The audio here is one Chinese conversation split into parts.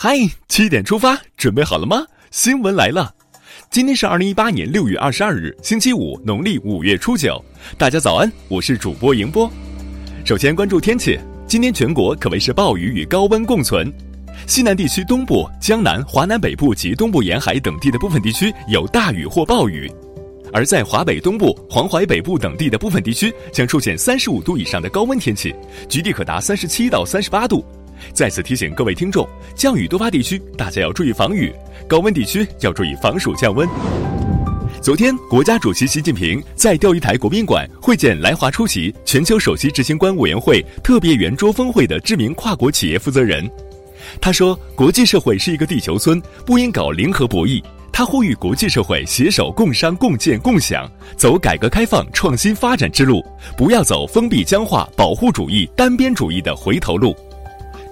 嗨，七点出发，准备好了吗？新闻来了，今天是二零一八年六月二十二日，星期五，农历五月初九。大家早安，我是主播迎波。首先关注天气，今天全国可谓是暴雨与高温共存，西南地区东部、江南、华南北部及东部沿海等地的部分地区有大雨或暴雨，而在华北东部、黄淮北部等地的部分地区将出现三十五度以上的高温天气，局地可达三十七到三十八度。再次提醒各位听众，降雨多发地区大家要注意防雨，高温地区要注意防暑降温。昨天，国家主席习近平在钓鱼台国宾馆会见来华出席全球首席执行官委员会特别圆桌峰会的知名跨国企业负责人。他说：“国际社会是一个地球村，不应搞零和博弈。”他呼吁国际社会携手共商共建共享，走改革开放创新发展之路，不要走封闭僵化、保护主义、单边主义的回头路。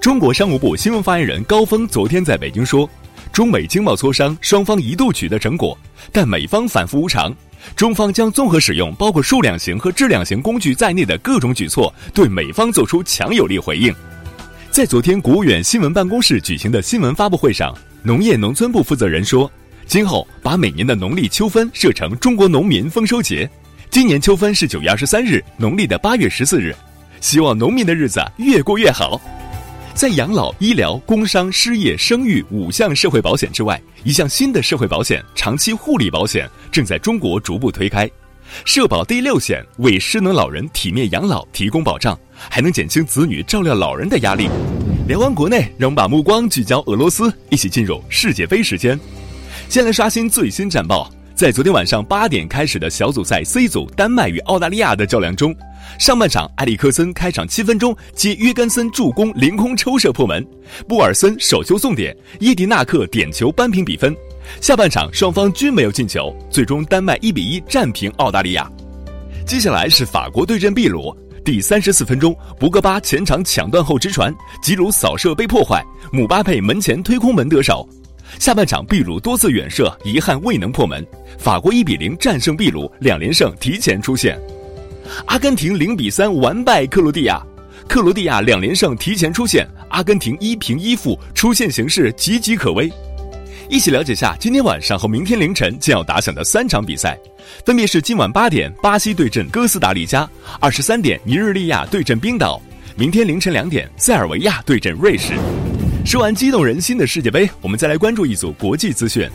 中国商务部新闻发言人高峰昨天在北京说，中美经贸磋商双方一度取得成果，但美方反复无常，中方将综合使用包括数量型和质量型工具在内的各种举措，对美方做出强有力回应。在昨天国务院新闻办公室举行的新闻发布会上，农业农村部负责人说，今后把每年的农历秋分设成中国农民丰收节，今年秋分是九月二十三日，农历的八月十四日，希望农民的日子越过越好。在养老、医疗、工伤、失业、生育五项社会保险之外，一项新的社会保险——长期护理保险正在中国逐步推开。社保第六险为失能老人体面养老提供保障，还能减轻子女照料老人的压力。聊完国内，让我们把目光聚焦俄罗斯，一起进入世界杯时间。先来刷新最新战报。在昨天晚上八点开始的小组赛 C 组，丹麦与澳大利亚的较量中，上半场埃里克森开场七分钟接约根森助攻凌空抽射破门，布尔森手球送点，伊迪纳克点球扳平比分。下半场双方均没有进球，最终丹麦一比一战平澳大利亚。接下来是法国对阵秘鲁，第三十四分钟，博格巴前场抢断后直传，吉鲁扫射被破坏，姆巴佩门前推空门得手。下半场，秘鲁多次远射，遗憾未能破门。法国一比零战胜秘鲁，两连胜提前出线。阿根廷零比三完败克罗地亚，克罗地亚两连胜提前出线，阿根廷一平一负，出线形势岌岌可危。一起了解下今天晚上和明天凌晨将要打响的三场比赛，分别是今晚八点巴西对阵哥斯达黎加，二十三点尼日利亚对阵冰岛，明天凌晨两点塞尔维亚对阵瑞士。说完激动人心的世界杯，我们再来关注一组国际资讯。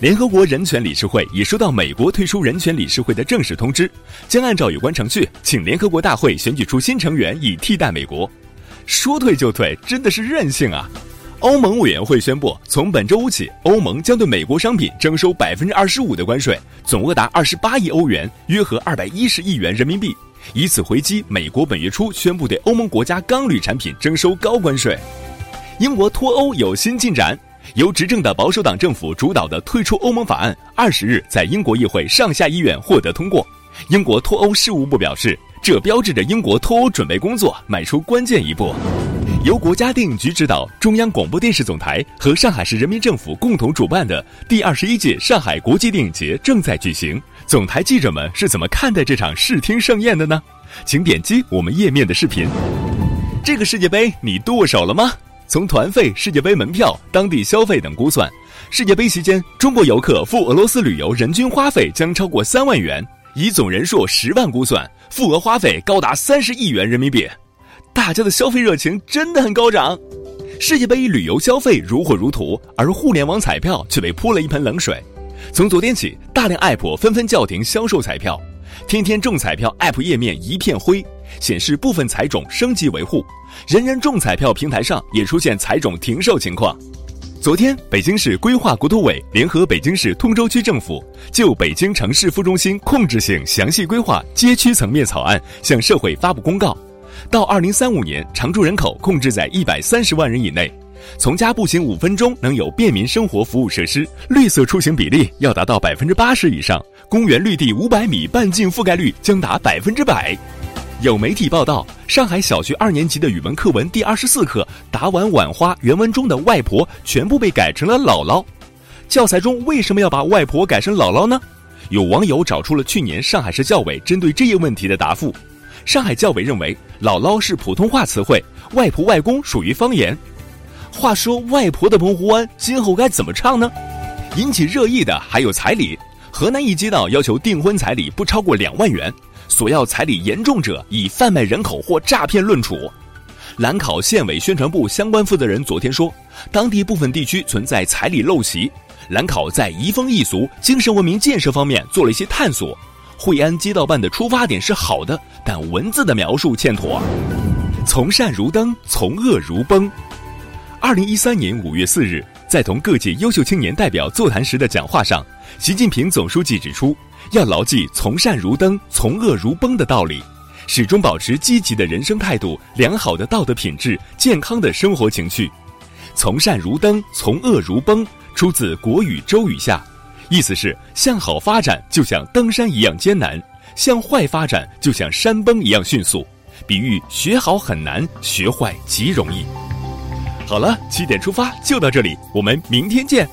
联合国人权理事会已收到美国退出人权理事会的正式通知，将按照有关程序，请联合国大会选举出新成员以替代美国。说退就退，真的是任性啊！欧盟委员会宣布，从本周五起，欧盟将对美国商品征收百分之二十五的关税，总额达二十八亿欧元，约合二百一十亿元人民币，以此回击美国本月初宣布对欧盟国家钢铝产品征收高关税。英国脱欧有新进展，由执政的保守党政府主导的退出欧盟法案，二十日在英国议会上下议院获得通过。英国脱欧事务部表示，这标志着英国脱欧准备工作迈出关键一步。由国家电影局指导、中央广播电视总台和上海市人民政府共同主办的第二十一届上海国际电影节正在举行。总台记者们是怎么看待这场视听盛宴的呢？请点击我们页面的视频。这个世界杯你剁手了吗？从团费、世界杯门票、当地消费等估算，世界杯期间中国游客赴俄罗斯旅游人均花费将超过三万元，以总人数十万估算，赴俄花费高达三十亿元人民币。大家的消费热情真的很高涨，世界杯旅游消费如火如荼，而互联网彩票却被泼了一盆冷水。从昨天起，大量 App 纷纷叫停销售彩票，天天中彩票 App 页面一片灰。显示部分彩种升级维护，人人中彩票平台上也出现彩种停售情况。昨天，北京市规划国土委联合北京市通州区政府就北京城市副中心控制性详细规划街区层面草案向社会发布公告，到二零三五年，常住人口控制在一百三十万人以内，从家步行五分钟能有便民生活服务设施，绿色出行比例要达到百分之八十以上，公园绿地五百米半径覆盖率将达百分之百。有媒体报道，上海小学二年级的语文课文第二十四课“打碗碗花”原文中的外婆全部被改成了姥姥。教材中为什么要把外婆改成姥姥呢？有网友找出了去年上海市教委针对这一问题的答复。上海教委认为，姥姥是普通话词汇，外婆外公属于方言。话说外婆的澎湖湾今后该怎么唱呢？引起热议的还有彩礼，河南一街道要求订婚彩礼不超过两万元，索要彩礼严重者以贩卖人口或诈骗论处。兰考县委宣传部相关负责人昨天说，当地部分地区存在彩礼陋习，兰考在移风易俗、精神文明建设方面做了一些探索。惠安街道办的出发点是好的，但文字的描述欠妥。从善如登，从恶如崩。二零一三年五月四日，在同各界优秀青年代表座谈时的讲话上，习近平总书记指出，要牢记从善如登，从恶如崩的道理，始终保持积极的人生态度、良好的道德品质、健康的生活情趣。从善如登，从恶如崩，出自国语周语下。意思是向好发展就像登山一样艰难，向坏发展就像山崩一样迅速，比喻学好很难，学坏极容易。好了，七点出发就到这里，我们明天见。